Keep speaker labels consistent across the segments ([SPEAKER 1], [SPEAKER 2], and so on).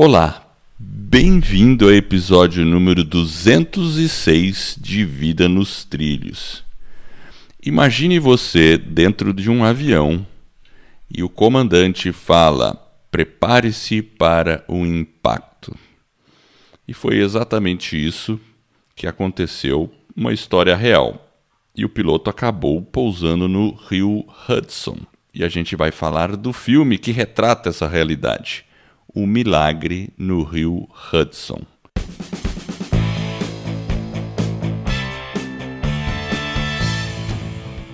[SPEAKER 1] Olá, bem-vindo ao episódio número 206 de Vida nos Trilhos. Imagine você dentro de um avião e o comandante fala: prepare-se para o impacto. E foi exatamente isso que aconteceu, uma história real. E o piloto acabou pousando no rio Hudson. E a gente vai falar do filme que retrata essa realidade. O Milagre no Rio Hudson.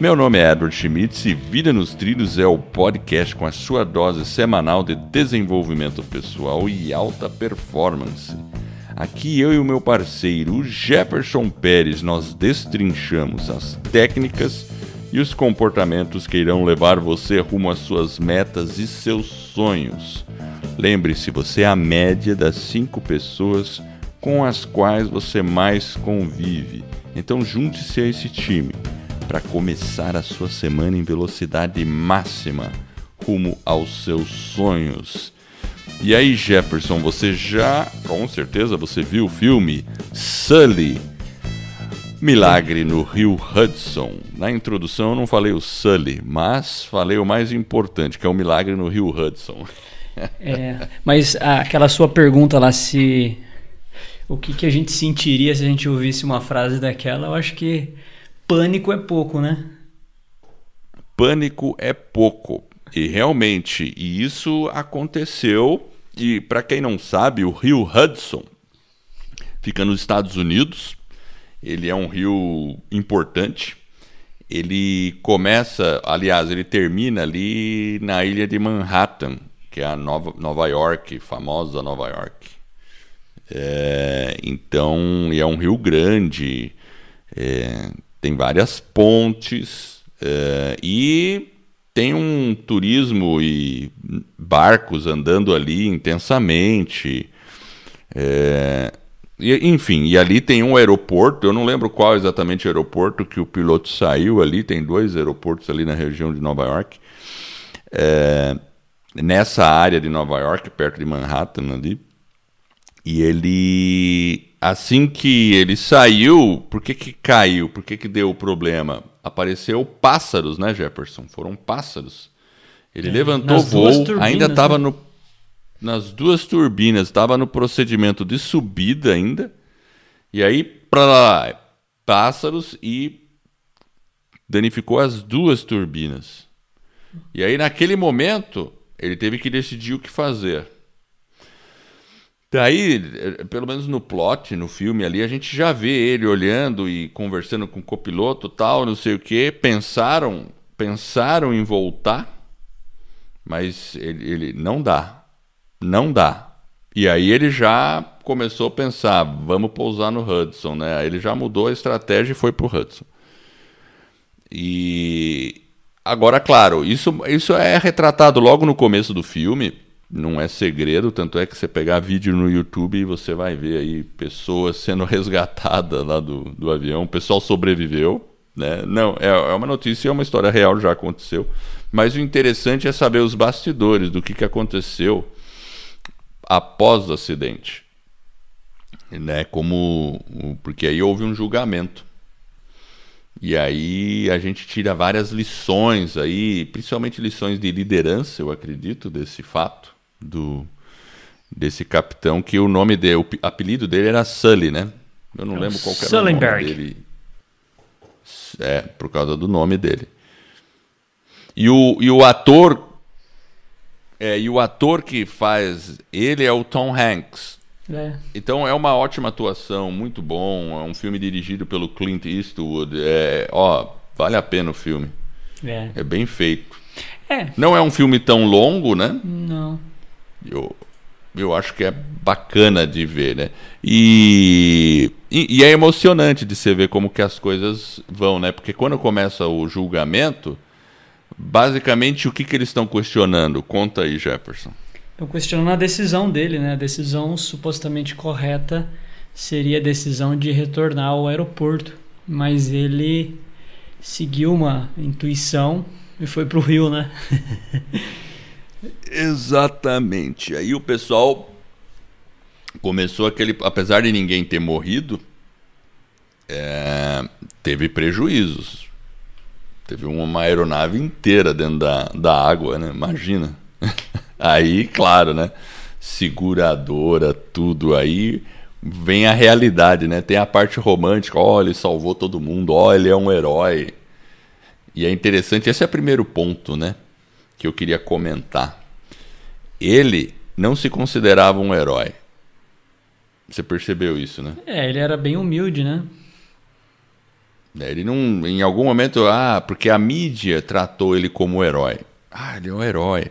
[SPEAKER 1] Meu nome é Edward Schmitz e Vida nos Trilhos é o podcast com a sua dose semanal de desenvolvimento pessoal e alta performance. Aqui eu e o meu parceiro Jefferson Pérez nós destrinchamos as técnicas e os comportamentos que irão levar você rumo às suas metas e seus sonhos. Lembre-se, você é a média das cinco pessoas com as quais você mais convive. Então junte-se a esse time para começar a sua semana em velocidade máxima rumo aos seus sonhos. E aí, Jefferson, você já, com certeza, você viu o filme Sully, Milagre no Rio Hudson. Na introdução eu não falei o Sully, mas falei o mais importante, que é o Milagre no Rio Hudson.
[SPEAKER 2] É, mas aquela sua pergunta lá se o que, que a gente sentiria se a gente ouvisse uma frase daquela, eu acho que pânico é pouco, né?
[SPEAKER 1] Pânico é pouco. E realmente, e isso aconteceu. E para quem não sabe, o rio Hudson fica nos Estados Unidos. Ele é um rio importante. Ele começa, aliás, ele termina ali na ilha de Manhattan, que é a Nova, Nova York, famosa Nova York. É, então, é um rio grande, é, tem várias pontes é, e tem um turismo e barcos andando ali intensamente. É, e, enfim, e ali tem um aeroporto, eu não lembro qual exatamente o aeroporto que o piloto saiu ali, tem dois aeroportos ali na região de Nova York. É, nessa área de Nova York, perto de Manhattan ali. E ele, assim que ele saiu, por que, que caiu? Por que, que deu o problema? Apareceu pássaros, né, Jefferson? Foram pássaros. Ele é, levantou voo, ainda estava né? Nas duas turbinas, estava no procedimento de subida ainda. E aí, para lá, pássaros e danificou as duas turbinas. E aí, naquele momento, ele teve que decidir o que fazer. Daí, pelo menos no plot, no filme ali, a gente já vê ele olhando e conversando com o copiloto, tal, não sei o que. Pensaram, pensaram em voltar, mas ele, ele não dá, não dá. E aí ele já começou a pensar, vamos pousar no Hudson, né? Aí ele já mudou a estratégia e foi pro Hudson. E Agora, claro, isso, isso é retratado logo no começo do filme, não é segredo, tanto é que você pegar vídeo no YouTube e você vai ver aí pessoas sendo resgatadas lá do, do avião, o pessoal sobreviveu, né? Não, é, é uma notícia, é uma história real, já aconteceu. Mas o interessante é saber os bastidores do que, que aconteceu após o acidente. Né? Como, porque aí houve um julgamento. E aí a gente tira várias lições aí, principalmente lições de liderança, eu acredito, desse fato do desse capitão que o nome dele, o apelido dele era Sully, né? Eu não é lembro qual era o nome dele. É, por causa do nome dele. E o, e o ator é, e o ator que faz ele é o Tom Hanks. É. Então é uma ótima atuação, muito bom. É um filme dirigido pelo Clint Eastwood. É, ó, vale a pena o filme. É, é bem feito. É. Não é um filme tão longo, né?
[SPEAKER 2] Não.
[SPEAKER 1] Eu, eu acho que é bacana de ver, né? E, e, e, é emocionante de você ver como que as coisas vão, né? Porque quando começa o julgamento, basicamente o que, que eles estão questionando? Conta aí, Jefferson.
[SPEAKER 2] Estão questionando a decisão dele, né? A decisão supostamente correta seria a decisão de retornar ao aeroporto, mas ele seguiu uma intuição e foi para o Rio, né?
[SPEAKER 1] Exatamente. Aí o pessoal começou aquele. Apesar de ninguém ter morrido, é, teve prejuízos. Teve uma aeronave inteira dentro da, da água, né? Imagina. Aí, claro, né? Seguradora, tudo aí. Vem a realidade, né? Tem a parte romântica, ó, oh, ele salvou todo mundo, ó, oh, ele é um herói. E é interessante, esse é o primeiro ponto, né? Que eu queria comentar. Ele não se considerava um herói. Você percebeu isso, né?
[SPEAKER 2] É, ele era bem humilde, né?
[SPEAKER 1] É, ele não, em algum momento, ah, porque a mídia tratou ele como herói. Ah, ele é um herói.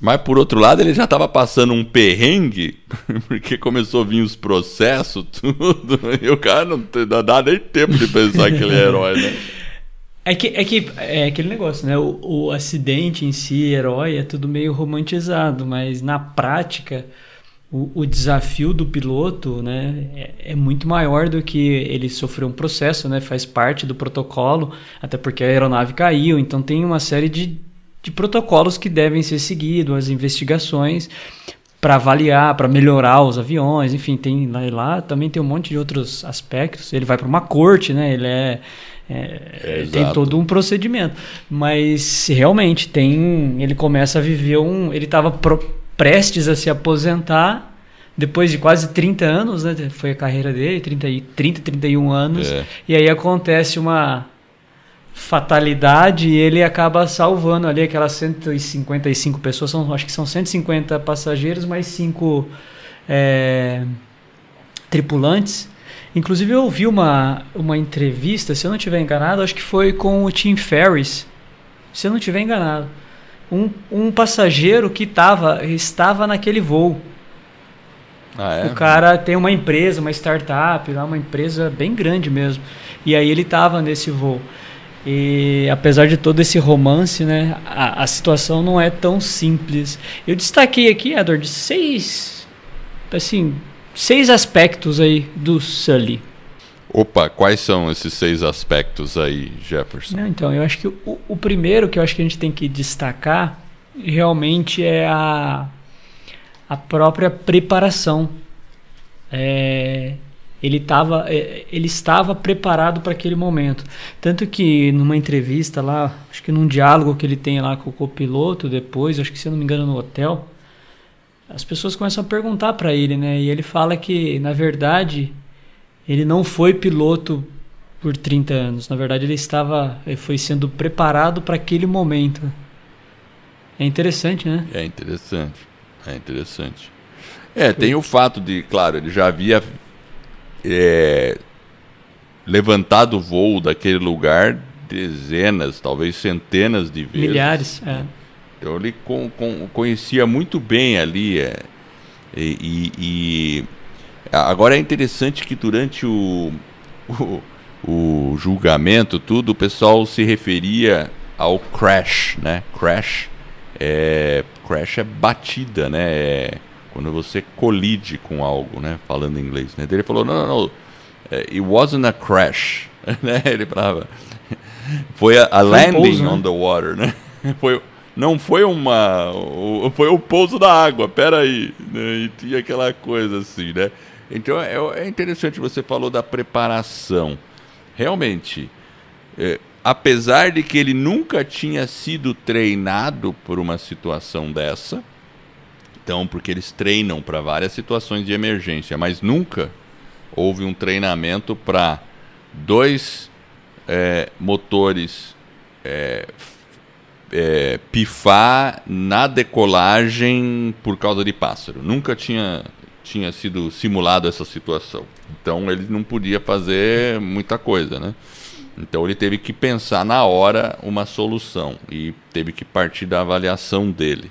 [SPEAKER 1] Mas por outro lado, ele já estava passando um perrengue, porque começou a vir os processos, tudo, e o cara não dá nem tempo de pensar que ele é herói, né?
[SPEAKER 2] É que, é que é aquele negócio, né? O, o acidente em si, herói, é tudo meio romantizado, mas na prática, o, o desafio do piloto né, é, é, muito maior do que ele sofrer um processo, né? Faz parte do protocolo, até porque a aeronave caiu, então tem uma série de, de protocolos que devem ser seguidos, as investigações para avaliar, para melhorar os aviões, enfim, tem lá, lá também tem um monte de outros aspectos. Ele vai para uma corte, né? Ele é é, tem todo um procedimento. Mas realmente tem. Ele começa a viver um. Ele estava prestes a se aposentar depois de quase 30 anos, né? Foi a carreira dele, 30, 30 31 anos. É. E aí acontece uma fatalidade e ele acaba salvando ali aquelas 155 pessoas. São, acho que são 150 passageiros, mais 5 é, tripulantes. Inclusive eu ouvi uma, uma entrevista, se eu não estiver enganado, acho que foi com o Tim Ferriss. Se eu não estiver enganado. Um, um passageiro que tava, estava naquele voo. Ah, é? O cara tem uma empresa, uma startup, uma empresa bem grande mesmo. E aí ele estava nesse voo. E apesar de todo esse romance, né, a, a situação não é tão simples. Eu destaquei aqui, Edward, seis, assim, seis aspectos aí do Sully.
[SPEAKER 1] Opa, quais são esses seis aspectos aí, Jefferson?
[SPEAKER 2] Não, então, eu acho que o, o, primeiro que eu acho que a gente tem que destacar realmente é a, a própria preparação. É, ele, tava, é, ele estava preparado para aquele momento. Tanto que numa entrevista lá, acho que num diálogo que ele tem lá com o copiloto depois, acho que se eu não me engano no hotel, as pessoas começam a perguntar para ele, né? E ele fala que, na verdade, ele não foi piloto por 30 anos. Na verdade, ele estava, ele foi sendo preparado para aquele momento. É interessante, né?
[SPEAKER 1] É interessante. É interessante. É, tem o fato de, claro, ele já havia é, levantado o voo daquele lugar dezenas, talvez centenas de vezes.
[SPEAKER 2] Milhares, é.
[SPEAKER 1] Então ele conhecia muito bem ali. É, e, e, agora é interessante que durante o, o, o, julgamento, tudo, o pessoal se referia ao crash, né? Crash é, crash é batida, né? É quando você colide com algo, né? Falando em inglês, né? Ele falou, não, não, não. É, it wasn't a crash, né? Ele falava, foi a, a landing pouso, né? on the water, né? Foi não foi uma. Foi o pouso da água, peraí. Né? E tinha aquela coisa assim, né? Então é, é interessante, você falou da preparação. Realmente, é, apesar de que ele nunca tinha sido treinado por uma situação dessa, então, porque eles treinam para várias situações de emergência, mas nunca houve um treinamento para dois é, motores é, é, pifar na decolagem por causa de pássaro. Nunca tinha, tinha sido simulado essa situação. Então ele não podia fazer muita coisa, né? Então ele teve que pensar na hora uma solução e teve que partir da avaliação dele.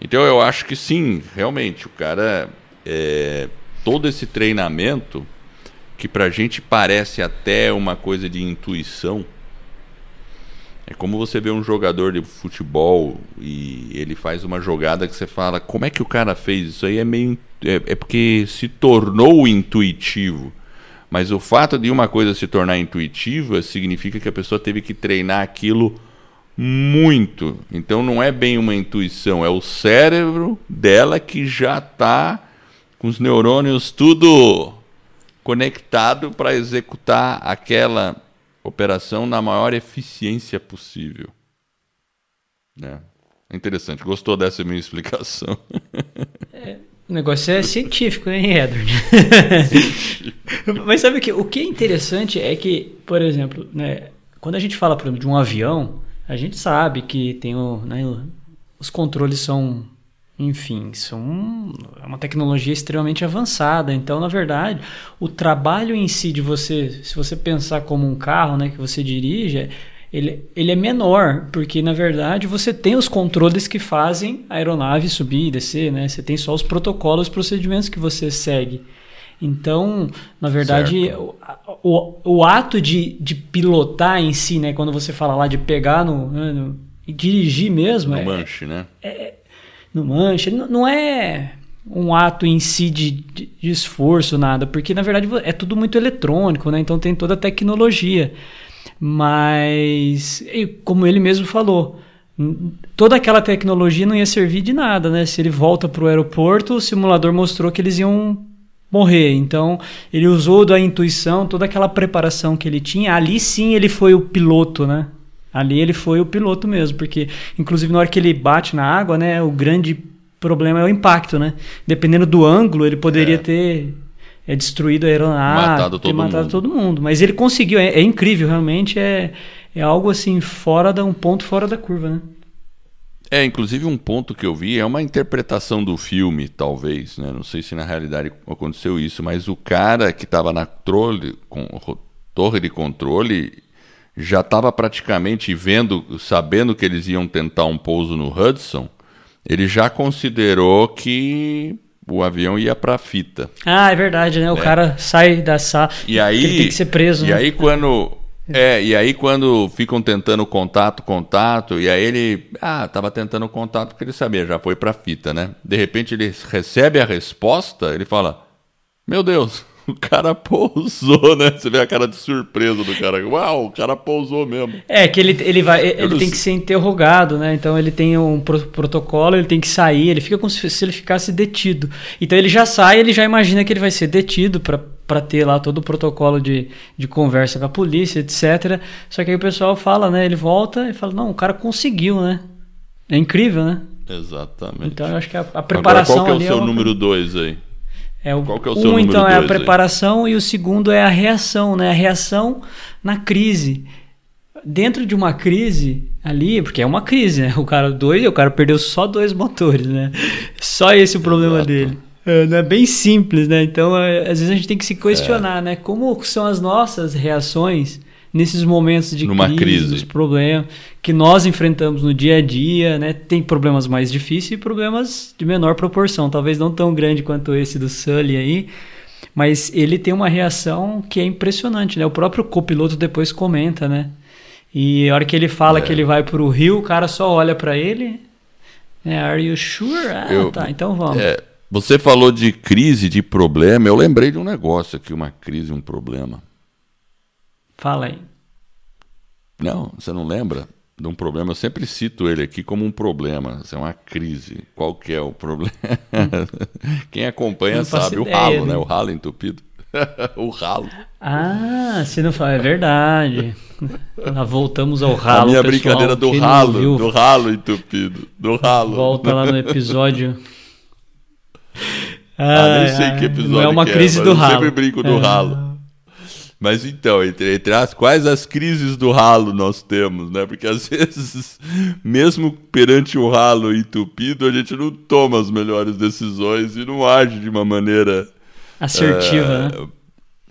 [SPEAKER 1] Então eu acho que sim, realmente o cara é, todo esse treinamento que pra gente parece até uma coisa de intuição, é como você vê um jogador de futebol e ele faz uma jogada que você fala, como é que o cara fez? Isso aí é meio. É, é porque se tornou intuitivo. Mas o fato de uma coisa se tornar intuitiva significa que a pessoa teve que treinar aquilo muito. Então não é bem uma intuição, é o cérebro dela que já está com os neurônios tudo conectado para executar aquela operação na maior eficiência possível. É. Interessante. Gostou dessa minha explicação?
[SPEAKER 2] É, o negócio é científico, hein, Edward? Mas sabe que o que é interessante é que, por exemplo, né, quando a gente fala, por exemplo, de um avião, a gente sabe que tem o, né, os controles são, enfim, são é uma tecnologia extremamente avançada. Então, na verdade, o trabalho em si de você, se você pensar como um carro, né, que você dirige, ele, ele é menor, porque na verdade você tem os controles que fazem a aeronave subir e descer, né? Você tem só os protocolos, os procedimentos que você segue. Então, na verdade, o, o, o, ato de, de pilotar em si, né? Quando você fala lá de pegar no, né, no e dirigir mesmo.
[SPEAKER 1] No
[SPEAKER 2] é,
[SPEAKER 1] manche, né?
[SPEAKER 2] É, no manche. Não, não é um ato em si de, de, de esforço, nada, porque na verdade é tudo muito eletrônico, né? Então tem toda a tecnologia. Mas, como ele mesmo falou, toda aquela tecnologia não ia servir de nada, né? Se ele volta para o aeroporto, o simulador mostrou que eles iam morrer. Então, ele usou da intuição, toda aquela preparação que ele tinha. Ali sim ele foi o piloto, né? Ali ele foi o piloto mesmo, porque inclusive na hora que ele bate na água, né, o grande problema é o impacto, né? Dependendo do ângulo, ele poderia é. ter é destruído a aeronave, matado ter matado mundo. todo mundo. Mas ele conseguiu, é, é, incrível, realmente é, é algo assim, fora da um ponto fora da curva, né?
[SPEAKER 1] É, inclusive um ponto que eu vi é uma interpretação do filme, talvez, né? Não sei se na realidade aconteceu isso, mas o cara que estava na trole, com, torre de controle já estava praticamente vendo, sabendo que eles iam tentar um pouso no Hudson, ele já considerou que o avião ia para fita.
[SPEAKER 2] Ah, é verdade, né? O é. cara sai da sala.
[SPEAKER 1] E aí
[SPEAKER 2] ele tem que ser preso.
[SPEAKER 1] E
[SPEAKER 2] né?
[SPEAKER 1] aí quando é, e aí quando ficam tentando contato, contato, e aí ele, ah, tava tentando contato porque ele sabia, já foi para fita, né? De repente ele recebe a resposta, ele fala: "Meu Deus, o cara pousou, né? Você vê a cara de surpresa do cara. Uau, o cara pousou mesmo.
[SPEAKER 2] É, que ele, ele vai. Ele tem que ser interrogado, né? Então ele tem um protocolo, ele tem que sair, ele fica como se ele ficasse detido. Então ele já sai, ele já imagina que ele vai ser detido para ter lá todo o protocolo de, de conversa com a polícia, etc. Só que aí o pessoal fala, né? Ele volta e fala, não, o cara conseguiu, né? É incrível, né?
[SPEAKER 1] Exatamente.
[SPEAKER 2] Então eu acho que a, a preparação.
[SPEAKER 1] Agora, qual que é o
[SPEAKER 2] seu
[SPEAKER 1] é número 2 aí?
[SPEAKER 2] É o, Qual que é o seu um, então, é a preparação aí? e o segundo é a reação, né? A reação na crise. Dentro de uma crise ali, porque é uma crise, né? O cara dois, o cara perdeu só dois motores, né? Só esse o problema Exato. dele. É, é bem simples, né? Então, é, às vezes a gente tem que se questionar, é. né? Como são as nossas reações nesses momentos de
[SPEAKER 1] Numa
[SPEAKER 2] crise,
[SPEAKER 1] crise.
[SPEAKER 2] Dos problemas que nós enfrentamos no dia a dia, né? Tem problemas mais difíceis e problemas de menor proporção, talvez não tão grande quanto esse do Sully aí, mas ele tem uma reação que é impressionante, né? O próprio copiloto depois comenta, né? E a hora que ele fala é. que ele vai para o rio, o cara só olha para ele, né? Are you sure? Ah, eu, tá, então vamos.
[SPEAKER 1] É, você falou de crise, de problema, eu lembrei de um negócio aqui, uma crise, um problema.
[SPEAKER 2] Fala aí.
[SPEAKER 1] Não, você não lembra de um problema? Eu sempre cito ele aqui como um problema. Isso é uma crise. Qual que é o problema? Quem acompanha sabe. o ralo, né? O ralo entupido. o ralo.
[SPEAKER 2] Ah, se não fala, é verdade. Nós voltamos ao ralo. A
[SPEAKER 1] minha pessoal, brincadeira do ralo, do ralo entupido. Do ralo.
[SPEAKER 2] Volta lá no episódio.
[SPEAKER 1] Ah, nem sei que episódio. Não
[SPEAKER 2] é uma é, crise
[SPEAKER 1] é,
[SPEAKER 2] do ralo.
[SPEAKER 1] Eu sempre brinco do é. ralo. Mas então, entre, entre as quais as crises do ralo nós temos, né? Porque às vezes, mesmo perante o ralo entupido, a gente não toma as melhores decisões e não age de uma maneira
[SPEAKER 2] assertiva, uh, né?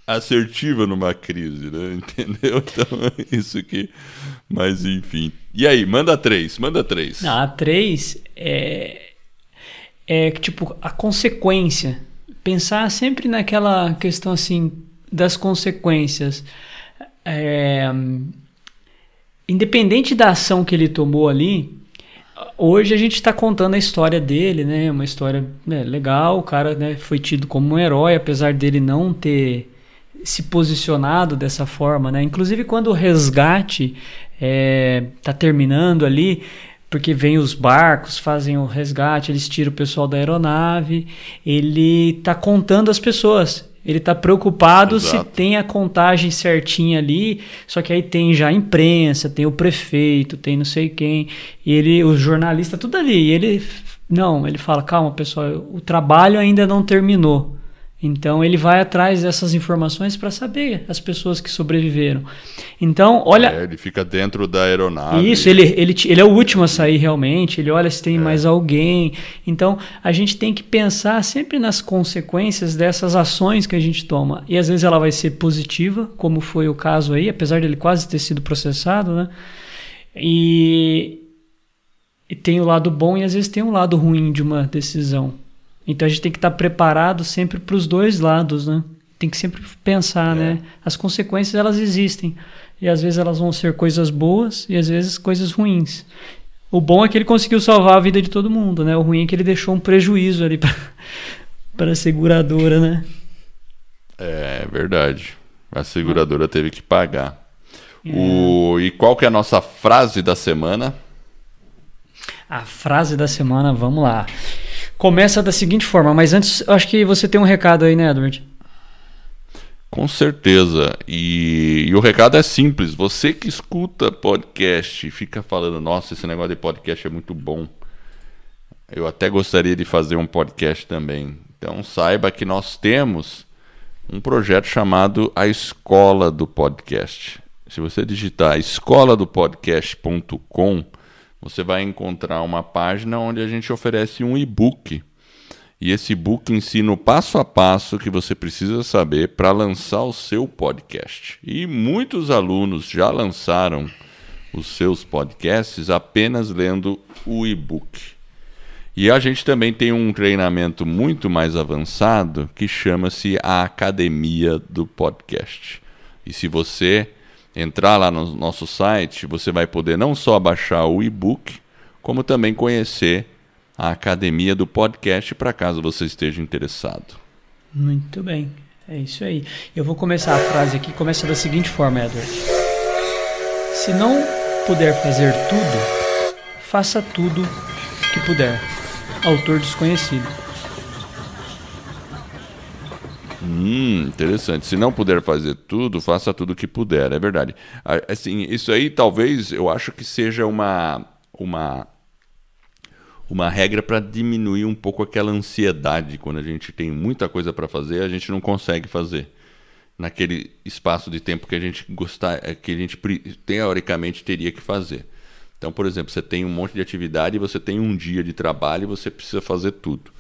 [SPEAKER 1] Assertiva numa crise, né? Entendeu? Então, é isso que. Mas enfim. E aí, manda três, manda três.
[SPEAKER 2] Não, a três é. É tipo a consequência. Pensar sempre naquela questão assim das consequências. É, independente da ação que ele tomou ali, hoje a gente está contando a história dele, né? Uma história né, legal. O cara né, foi tido como um herói, apesar dele não ter se posicionado dessa forma, né? Inclusive quando o resgate está é, terminando ali, porque vem os barcos, fazem o resgate, eles tiram o pessoal da aeronave, ele está contando as pessoas. Ele está preocupado Exato. se tem a contagem certinha ali, só que aí tem já a imprensa, tem o prefeito, tem não sei quem, e ele, o jornalista, tudo ali. E ele, não, ele fala, calma pessoal, o trabalho ainda não terminou. Então ele vai atrás dessas informações para saber as pessoas que sobreviveram. Então, olha.
[SPEAKER 1] É, ele fica dentro da aeronave.
[SPEAKER 2] Isso, ele, ele, ele é o último a sair realmente, ele olha se tem é. mais alguém. Então, a gente tem que pensar sempre nas consequências dessas ações que a gente toma. E às vezes ela vai ser positiva, como foi o caso aí, apesar dele quase ter sido processado, né? E, e tem o lado bom e às vezes tem o lado ruim de uma decisão. Então a gente tem que estar preparado sempre para os dois lados, né? Tem que sempre pensar, é. né? As consequências elas existem e às vezes elas vão ser coisas boas e às vezes coisas ruins. O bom é que ele conseguiu salvar a vida de todo mundo, né? O ruim é que ele deixou um prejuízo ali para a seguradora, né?
[SPEAKER 1] É verdade. A seguradora teve que pagar. É. O... E qual que é a nossa frase da semana?
[SPEAKER 2] A frase da semana, vamos lá. Começa da seguinte forma, mas antes, acho que você tem um recado aí, né, Edward?
[SPEAKER 1] Com certeza. E, e, o recado é simples. Você que escuta podcast fica falando, nossa, esse negócio de podcast é muito bom. Eu até gostaria de fazer um podcast também. Então saiba que nós temos um projeto chamado A Escola do Podcast. Se você digitar escoladopodcast.com, você vai encontrar uma página onde a gente oferece um e-book. E esse e-book ensina o passo a passo que você precisa saber para lançar o seu podcast. E muitos alunos já lançaram os seus podcasts apenas lendo o e-book. E a gente também tem um treinamento muito mais avançado que chama-se a Academia do Podcast. E se você entrar lá no nosso site, você vai poder não só baixar o e-book, como também conhecer a academia do podcast para caso você esteja interessado.
[SPEAKER 2] Muito bem, é isso aí. Eu vou começar a frase aqui, começa da seguinte forma, Edward. Se não puder fazer tudo, faça tudo que puder. Autor desconhecido.
[SPEAKER 1] Hum, interessante. Se não puder fazer tudo, faça tudo o que puder. É verdade. Assim, isso aí talvez eu acho que seja uma uma uma regra para diminuir um pouco aquela ansiedade quando a gente tem muita coisa para fazer, a gente não consegue fazer naquele espaço de tempo que a gente gostar, é, que a gente teoricamente teria que fazer. Então, por exemplo, você tem um monte de atividade, você tem um dia de trabalho e você precisa fazer tudo.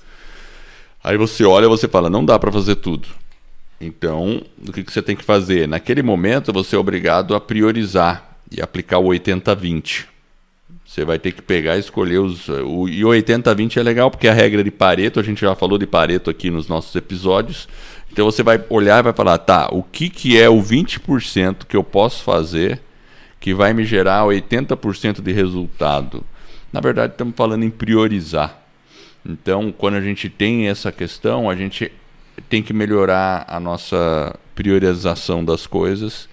[SPEAKER 1] Aí você olha você fala, não dá para fazer tudo. Então, o que, que você tem que fazer? Naquele momento, você é obrigado a priorizar e aplicar o 80-20. Você vai ter que pegar e escolher os. O, e o 80-20 é legal porque a regra de Pareto, a gente já falou de Pareto aqui nos nossos episódios. Então você vai olhar e vai falar, tá, o que, que é o 20% que eu posso fazer que vai me gerar 80% de resultado? Na verdade, estamos falando em priorizar. Então, quando a gente tem essa questão, a gente tem que melhorar a nossa priorização das coisas.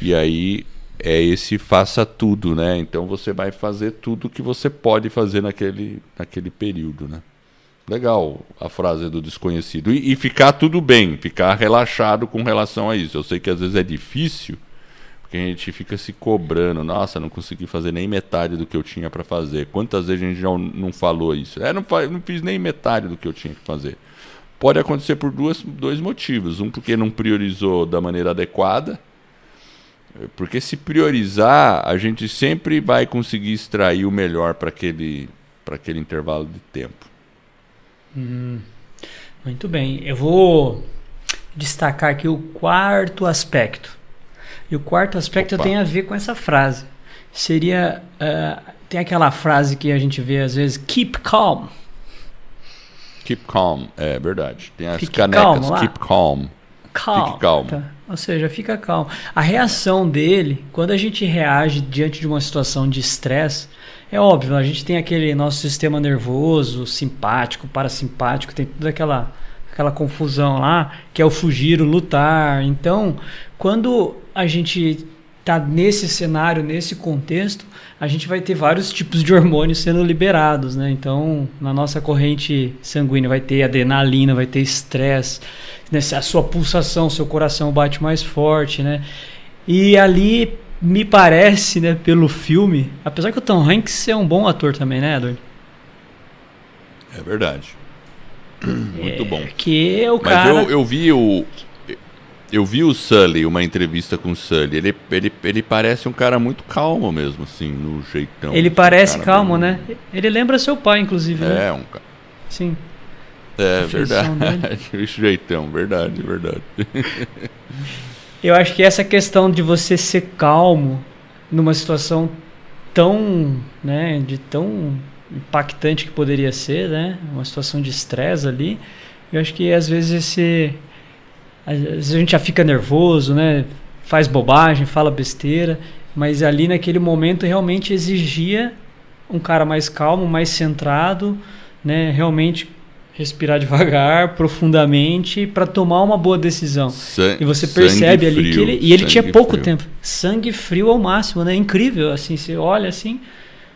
[SPEAKER 1] E aí é esse faça tudo, né? Então você vai fazer tudo que você pode fazer naquele, naquele período, né? Legal a frase do desconhecido. E, e ficar tudo bem, ficar relaxado com relação a isso. Eu sei que às vezes é difícil, porque a gente fica se cobrando, nossa, não consegui fazer nem metade do que eu tinha para fazer. Quantas vezes a gente já não falou isso? É, não, não fiz nem metade do que eu tinha que fazer. Pode acontecer por duas, dois motivos. Um, porque não priorizou da maneira adequada. Porque se priorizar, a gente sempre vai conseguir extrair o melhor para aquele, aquele intervalo de tempo.
[SPEAKER 2] Hum, muito bem. Eu vou destacar aqui o quarto aspecto e o quarto aspecto Opa. tem a ver com essa frase. Seria. Uh, tem aquela frase que a gente vê às vezes: keep calm.
[SPEAKER 1] Keep calm, é verdade. Tem as Fique canecas, calmo, keep calm.
[SPEAKER 2] Calm. Fique calmo. Tá. Ou seja, fica calmo. A reação dele, quando a gente reage diante de uma situação de estresse, é óbvio, a gente tem aquele nosso sistema nervoso, simpático, parasimpático, tem toda aquela aquela confusão lá, que é o fugir, o lutar. Então, quando a gente tá nesse cenário, nesse contexto, a gente vai ter vários tipos de hormônios sendo liberados, né? Então, na nossa corrente sanguínea vai ter adrenalina, vai ter estresse, né? a sua pulsação, seu coração bate mais forte, né? E ali me parece, né, pelo filme, apesar que o Tom Hanks é um bom ator também, né, Edward?
[SPEAKER 1] É verdade. Muito
[SPEAKER 2] é,
[SPEAKER 1] bom.
[SPEAKER 2] Que o
[SPEAKER 1] Mas
[SPEAKER 2] cara...
[SPEAKER 1] eu, eu vi o. Eu vi o Sully, uma entrevista com o Sully. Ele, ele, ele parece um cara muito calmo mesmo, assim, no jeitão.
[SPEAKER 2] Ele
[SPEAKER 1] assim,
[SPEAKER 2] parece
[SPEAKER 1] um
[SPEAKER 2] calmo,
[SPEAKER 1] bem...
[SPEAKER 2] né? Ele lembra seu pai, inclusive. né?
[SPEAKER 1] É, um cara.
[SPEAKER 2] Sim.
[SPEAKER 1] É, verdade. o jeitão, verdade, verdade.
[SPEAKER 2] Eu acho que essa questão de você ser calmo numa situação tão, né, de tão impactante que poderia ser, né, uma situação de estresse ali, eu acho que às vezes esse a gente já fica nervoso, né, faz bobagem, fala besteira, mas ali naquele momento realmente exigia um cara mais calmo, mais centrado, né, realmente respirar devagar, profundamente, para tomar uma boa decisão.
[SPEAKER 1] San
[SPEAKER 2] E você percebe ali
[SPEAKER 1] frio,
[SPEAKER 2] que ele. E ele tinha pouco
[SPEAKER 1] frio.
[SPEAKER 2] tempo. Sangue frio ao máximo, né? Incrível. Assim, você olha assim,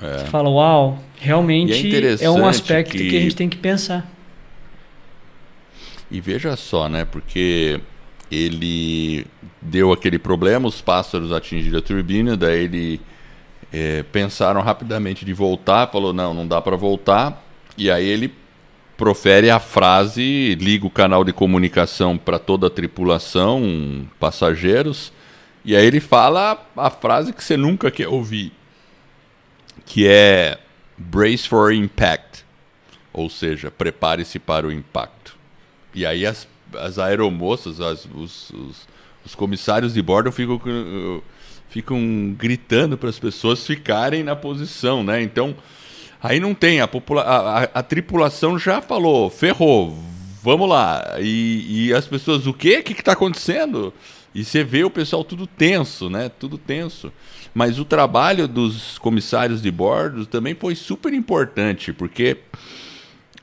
[SPEAKER 1] É.
[SPEAKER 2] você fala, uau, realmente
[SPEAKER 1] é
[SPEAKER 2] é, um aspecto que...
[SPEAKER 1] que
[SPEAKER 2] a gente tem que pensar.
[SPEAKER 1] E veja só, né? Porque ele deu aquele problema, os pássaros atingiram a turbina, daí ele é, pensaram rapidamente de voltar, falou não, não dá para voltar, e aí ele profere a frase, liga o canal de comunicação para toda a tripulação, passageiros, e aí ele fala a frase que você nunca quer ouvir, que é brace for impact, ou seja, prepare-se para o impacto. E aí as, as aeromoças, as- os, os, os comissários de bordo ficam, ficam gritando para as pessoas ficarem na posição, né? Então, aí não tem, a, a- a tripulação já falou, ferrou, vamos lá. E, e as pessoas, o quê? O que está acontecendo? E você vê o pessoal tudo tenso, né? Tudo tenso. Mas o trabalho dos comissários de bordo também foi super importante, porque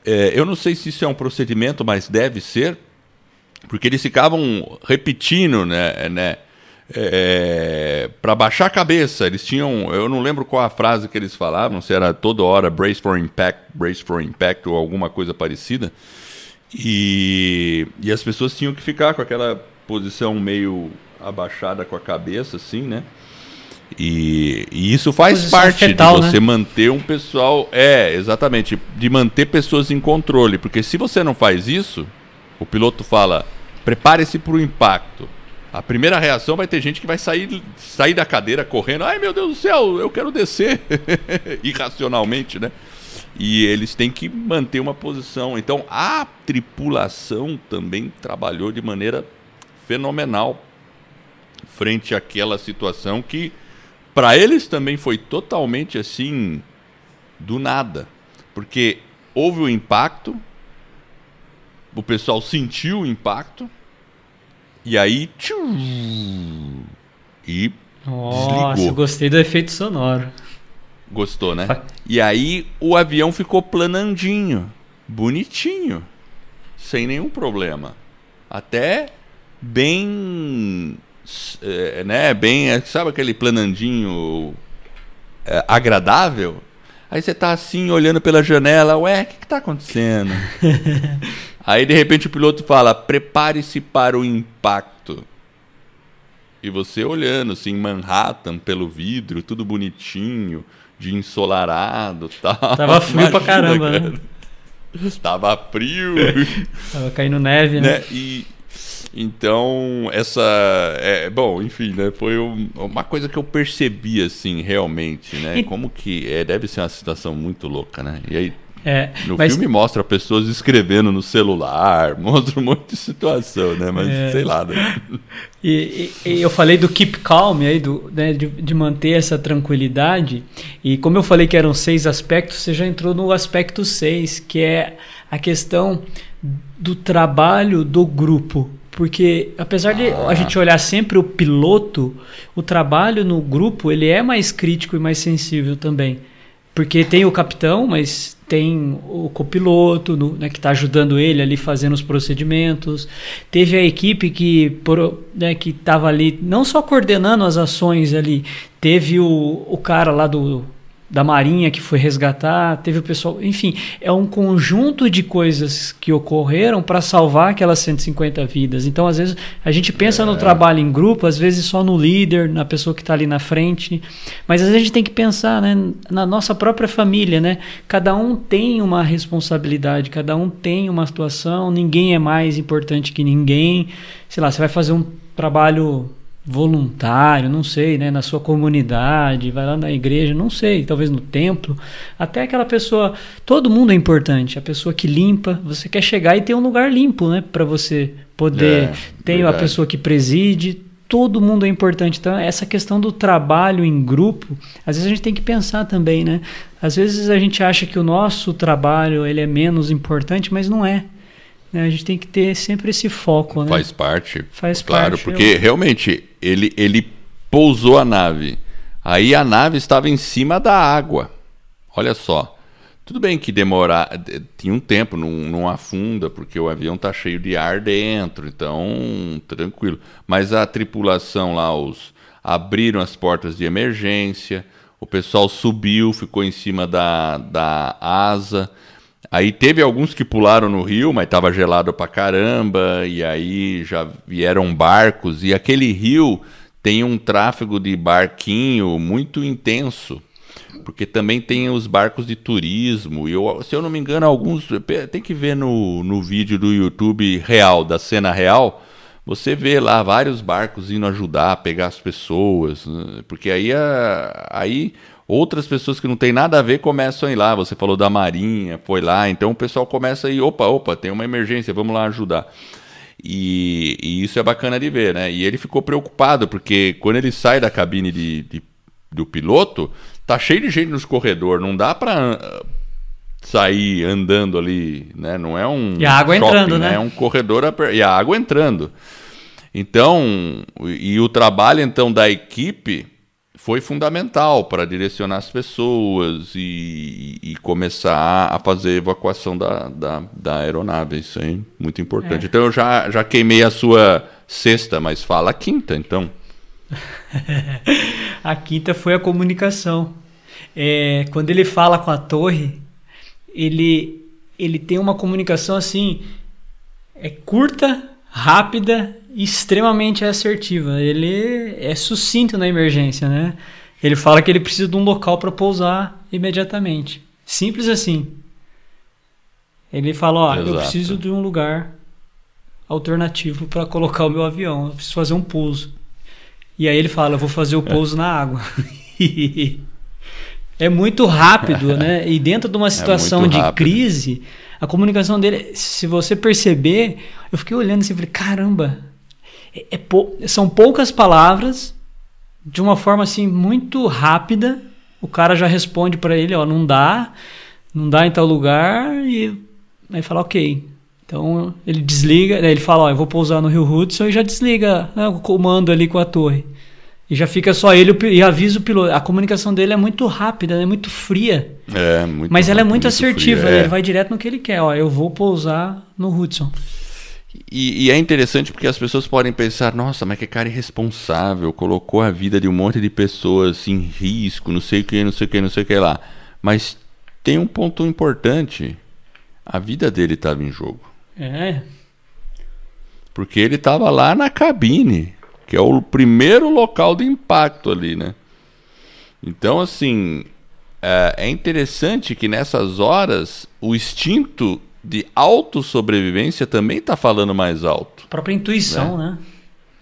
[SPEAKER 1] é, eu não sei se isso é um procedimento, mas deve ser, porque eles ficavam repetindo, né, né para baixar a cabeça. Eles tinham, eu não lembro qual a frase que eles falavam, se era toda hora brace for impact, brace for impact ou alguma coisa parecida. E, e as pessoas tinham que ficar com aquela posição meio abaixada com a cabeça, assim, né? E, e isso faz
[SPEAKER 2] Posição
[SPEAKER 1] parte
[SPEAKER 2] fetal,
[SPEAKER 1] de você
[SPEAKER 2] né?
[SPEAKER 1] manter um pessoal. É, exatamente. De manter pessoas em controle. Porque se você não faz isso, o piloto fala: prepare-se para o impacto. A primeira reação vai ter gente que vai sair, sair da cadeira correndo. Ai meu Deus do céu, eu quero descer. Irracionalmente, né? E eles têm que manter uma posição. Então a tripulação também trabalhou de maneira fenomenal frente àquela situação que para eles também foi totalmente assim do nada, porque houve o impacto, o pessoal sentiu o impacto e aí e
[SPEAKER 2] Nossa,
[SPEAKER 1] Desligou.
[SPEAKER 2] gostei do efeito sonoro.
[SPEAKER 1] gostou, né? E aí o avião ficou planandinho, bonitinho, sem nenhum problema. Até bem, eh, né, bem, eh, sabe aquele planandinho eh, agradável? Aí você tá assim, olhando pela janela, ué, o que que tá acontecendo? aí de repente o piloto fala, prepare-se para o impacto. E você olhando, assim, Manhattan pelo vidro, tudo bonitinho, de ensolarado tal.
[SPEAKER 2] Tava frio pra caramba, né?
[SPEAKER 1] cara. Tava frio,
[SPEAKER 2] Tava caindo neve, né?
[SPEAKER 1] né? E então essa é bom, enfim, né? Foi um- uma coisa que eu percebi assim, realmente, né?
[SPEAKER 2] E-
[SPEAKER 1] Como que é, deve ser uma situação muito louca, né? E aí
[SPEAKER 2] É,
[SPEAKER 1] no
[SPEAKER 2] mas
[SPEAKER 1] filme mostra pessoas escrevendo no celular, mostra um monte de situação, né? Mas
[SPEAKER 2] É.
[SPEAKER 1] sei lá, né?
[SPEAKER 2] E, e- e eu falei do keep calm aí, do, né, de, de manter essa tranquilidade. E como eu falei que eram seis aspectos, você já entrou no aspecto seis, que é a questão do trabalho do grupo. Porque apesar de a gente olhar sempre o piloto, o trabalho no grupo ele é mais crítico e mais sensível também. Porque tem o capitão, mas tem o copiloto no, né, que está ajudando ele ali fazendo os procedimentos. Teve a equipe que né, estava ali não só coordenando as ações ali, teve o, o cara lá do da Marinha que foi resgatar, teve o pessoal, enfim, é um conjunto de coisas que ocorreram para salvar aquelas 150 vidas. Então, às vezes, a gente pensa é. no trabalho em grupo, às vezes só no líder, na pessoa que está ali na frente, mas às vezes a gente tem que pensar né, na nossa própria família, né? Cada um tem uma responsabilidade, cada um tem uma situação, ninguém é mais importante que ninguém. Sei lá, você vai fazer um trabalho voluntário, não sei, né, na sua comunidade, vai lá na igreja, não sei, talvez no templo, até aquela pessoa, todo mundo é importante, a pessoa que limpa, você quer chegar e ter um lugar limpo, né, para você poder é, ter verdade. a pessoa que preside, todo mundo é importante. Então, essa questão do trabalho em grupo, às vezes a gente tem que pensar também, né? Às vezes a gente acha que o nosso trabalho ele é menos importante, mas não é. Né? A gente tem que ter sempre esse foco, né?
[SPEAKER 1] Faz parte.
[SPEAKER 2] Faz
[SPEAKER 1] claro,
[SPEAKER 2] parte.
[SPEAKER 1] porque eu... realmente ele, ele pousou a nave. Aí a nave estava em cima da água. Olha só. Tudo bem que demorar, tinha um tempo, não, não afunda, porque o avião está cheio de ar dentro, então tranquilo. Mas a tripulação lá, os abriram as portas de emergência, o pessoal subiu, ficou em cima da, da asa, Aí teve alguns que pularam no rio, mas estava gelado pra caramba, e aí já vieram barcos, e aquele rio tem um tráfego de barquinho muito intenso, porque também tem os barcos de turismo, e eu, se eu não me engano, alguns. Tem que ver no, no vídeo do YouTube real, da cena real, você vê lá vários barcos indo ajudar pegar as pessoas, né? porque aí, aí outras pessoas que não tem nada a ver começam a ir lá. Você falou da Marinha, foi lá, então o pessoal começa a ir, opa, opa, tem uma emergência, vamos lá ajudar. E, e, isso é bacana de ver, né? E ele ficou preocupado, porque quando ele sai da cabine de, de do piloto, tá cheio de gente nos corredores, não dá para uh, sair andando ali, né? Não é um
[SPEAKER 2] e a água shopping, entrando, né?
[SPEAKER 1] É um corredor e a água entrando. Então, e o trabalho então da equipe foi fundamental para direcionar as pessoas e, e, começar a fazer a evacuação da, da, da aeronave. Isso aí é muito importante. É. Então eu já, já queimei a sua sexta, mas fala a quinta, então.
[SPEAKER 2] a quinta foi a comunicação. É, quando ele fala com a torre, ele, ele tem uma comunicação assim, é curta, rápida extremamente assertiva. Ele é sucinto na emergência, né? Ele fala que ele precisa de um local para pousar imediatamente. Simples assim. Ele fala, ó, Exato. eu preciso de um lugar alternativo para colocar o meu avião. Eu preciso fazer um pouso. E aí ele fala, eu vou fazer o pouso na água. é muito rápido, né? E dentro de uma é situação é de crise, a comunicação dele, se você perceber, eu fiquei olhando assim e falei, caramba, é, é pou, são poucas palavras, de uma forma assim muito rápida. O cara já responde para ele, ó, não dá, não dá em tal lugar e aí fala, ok. Então ele desliga, ele fala, ó, eu vou pousar no Rio Hudson e já desliga né, o comando ali com a torre. E já fica só ele e avisa o piloto. A comunicação dele é muito rápida, é muito fria.
[SPEAKER 1] É, muito
[SPEAKER 2] Mas ela é muito, muito assertiva, fria, é. ele vai direto no que ele quer. Ó, eu vou pousar no Hudson.
[SPEAKER 1] E, e, é interessante porque as pessoas podem pensar, nossa, mas que cara irresponsável, colocou a vida de um monte de pessoas em risco, não sei o que, não sei o que, não sei o que lá. Mas tem um ponto importante. A vida dele estava em jogo.
[SPEAKER 2] É.
[SPEAKER 1] Porque ele estava lá na cabine, que é o primeiro local de impacto ali, né? Então, assim, é, é interessante que nessas horas o instinto de autossobrevivência também está falando mais alto.
[SPEAKER 2] A própria intuição, né? né?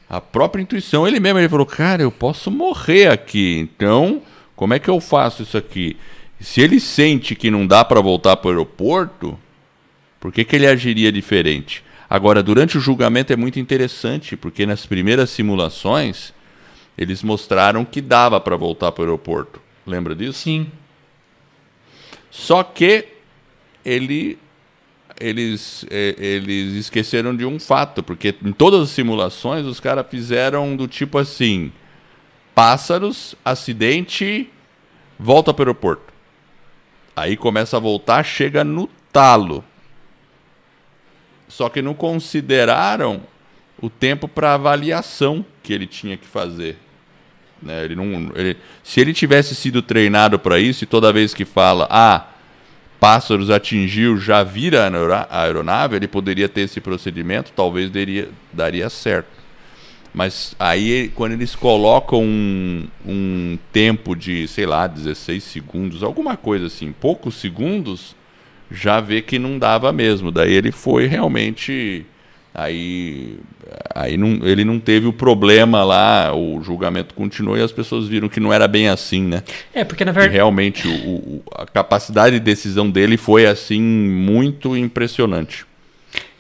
[SPEAKER 1] A própria intuição. Ele mesmo ele falou, cara, eu posso morrer aqui. Então, como é que eu faço isso aqui? Se ele sente que não dá para voltar para o aeroporto, por que, que ele agiria diferente? Agora, durante o julgamento é muito interessante, porque nas primeiras simulações eles mostraram que dava para voltar para o aeroporto. Lembra disso?
[SPEAKER 2] Sim.
[SPEAKER 1] Só que ele eles, é, eles esqueceram de um fato, porque em todas as simulações os caras fizeram do tipo assim: pássaros, acidente, volta para o aeroporto. Aí começa a voltar, chega no talo. Só que não consideraram o tempo para avaliação que ele tinha que fazer. Né? Ele não, ele, se ele tivesse sido treinado para isso e toda vez que fala, ah, pássaros atingiu, já vira a aeronave, ele poderia ter esse procedimento, talvez daria, daria certo. Mas aí, quando eles colocam um, um tempo de, sei lá, 16 segundos, alguma coisa assim, poucos segundos, já vê que não dava mesmo. Daí ele foi realmente. Aí, aí não, ele não teve o problema lá, o julgamento continuou e as pessoas viram que não era bem assim, né?
[SPEAKER 2] É, porque na verdade.
[SPEAKER 1] realmente o, o, a capacidade de decisão dele foi assim muito impressionante.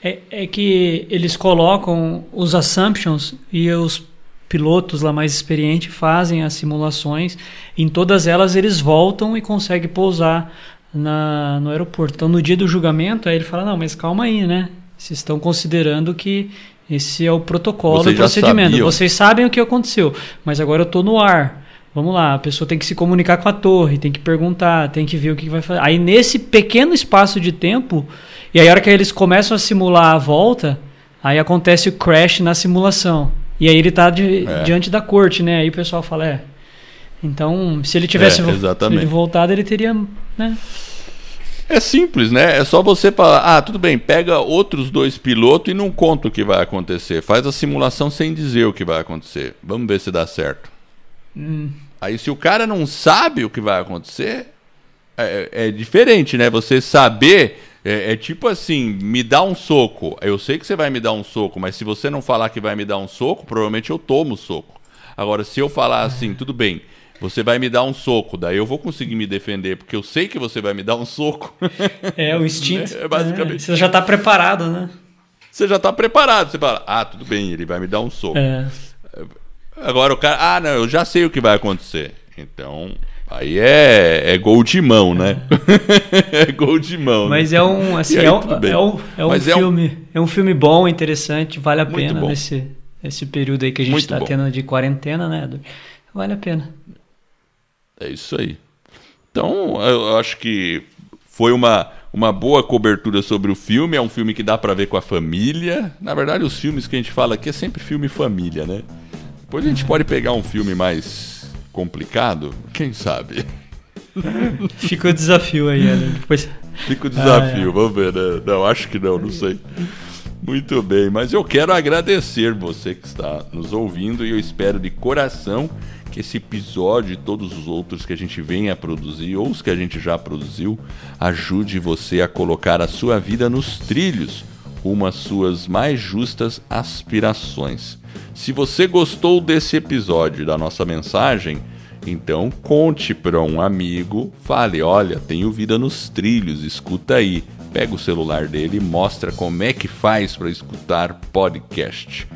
[SPEAKER 2] É, é que eles colocam os assumptions e os pilotos lá mais experientes fazem as simulações. Em todas elas eles voltam e conseguem pousar na, no aeroporto. Então no dia do julgamento aí ele fala não, mas calma aí, né? Vocês estão considerando que esse é o protocolo, o procedimento. Sabiam. Vocês sabem o que aconteceu, mas agora eu estou no ar. Vamos lá, a pessoa tem que se comunicar com a torre, tem que perguntar, tem que ver o que vai fazer. Aí nesse pequeno espaço de tempo, e aí a hora que eles começam a simular a volta, aí acontece o crash na simulação. E aí ele está di é. diante da corte, né? Aí o pessoal fala, é. Então, se ele tivesse
[SPEAKER 1] é, ele
[SPEAKER 2] voltado, ele teria, né?
[SPEAKER 1] É simples, né? É só você falar, ah, tudo bem, pega outros dois pilotos e não conta o que vai acontecer. Faz a simulação sem dizer o que vai acontecer. Vamos ver se dá certo. Hum. Aí se o cara não sabe o que vai acontecer, é, é diferente, né? Você saber é, é, tipo assim, me dá um soco. Eu sei que você vai me dar um soco, mas se você não falar que vai me dar um soco, provavelmente eu tomo o soco. Agora, se eu falar assim, tudo bem, você vai me dar um soco, daí eu vou conseguir me defender, porque eu sei que você vai me dar um soco.
[SPEAKER 2] É, o instinto. É, basicamente. É, você já está preparado, né?
[SPEAKER 1] Você já está preparado. Você fala, ah, tudo bem, ele vai me dar um soco. É. Agora o cara, ah, não, eu já sei o que vai acontecer. Então, aí é, é gol de mão, né? É, é gol de mão.
[SPEAKER 2] Né? Mas
[SPEAKER 1] né?
[SPEAKER 2] é um, assim, aí, é, um, é um, é um filme, é um... é filme bom, interessante, vale a Muito pena bom. nesse esse período aí que a gente está tendo de quarentena, né? Vale a pena.
[SPEAKER 1] É isso aí. Então, eu acho que foi uma, uma boa cobertura sobre o filme. É um filme que dá para ver com a família. Na verdade, os filmes que a gente fala aqui é sempre filme família, né? Depois a gente pode pegar um filme mais complicado, quem sabe?
[SPEAKER 2] Fica o desafio aí, né? Depois...
[SPEAKER 1] Fica o desafio, ah, é. vamos ver, né? Não, acho que não, não sei. Muito bem, mas eu quero agradecer você que está nos ouvindo e eu espero de coração que esse episódio e todos os outros que a gente venha a produzir ou os que a gente já produziu ajude você a colocar a sua vida nos trilhos rumo às suas mais justas aspirações. Se você gostou desse episódio da nossa mensagem, então conte para um amigo, fale, olha, tenho vida nos trilhos, escuta aí. Pega o celular dele e mostra como é que faz para escutar podcast.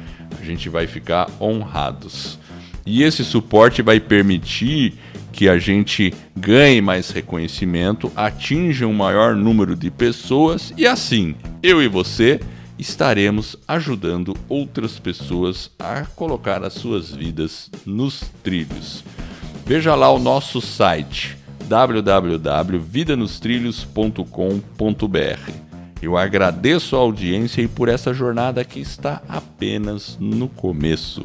[SPEAKER 1] A gente vai ficar honrados. E esse suporte vai permitir que a gente ganhe mais reconhecimento, atinja um maior número de pessoas e assim, eu e você estaremos ajudando outras pessoas a colocar as suas vidas nos trilhos. Veja lá o nosso site www.vidanostrilhos.com.br. Eu agradeço a audiência e por essa jornada que está apenas no começo.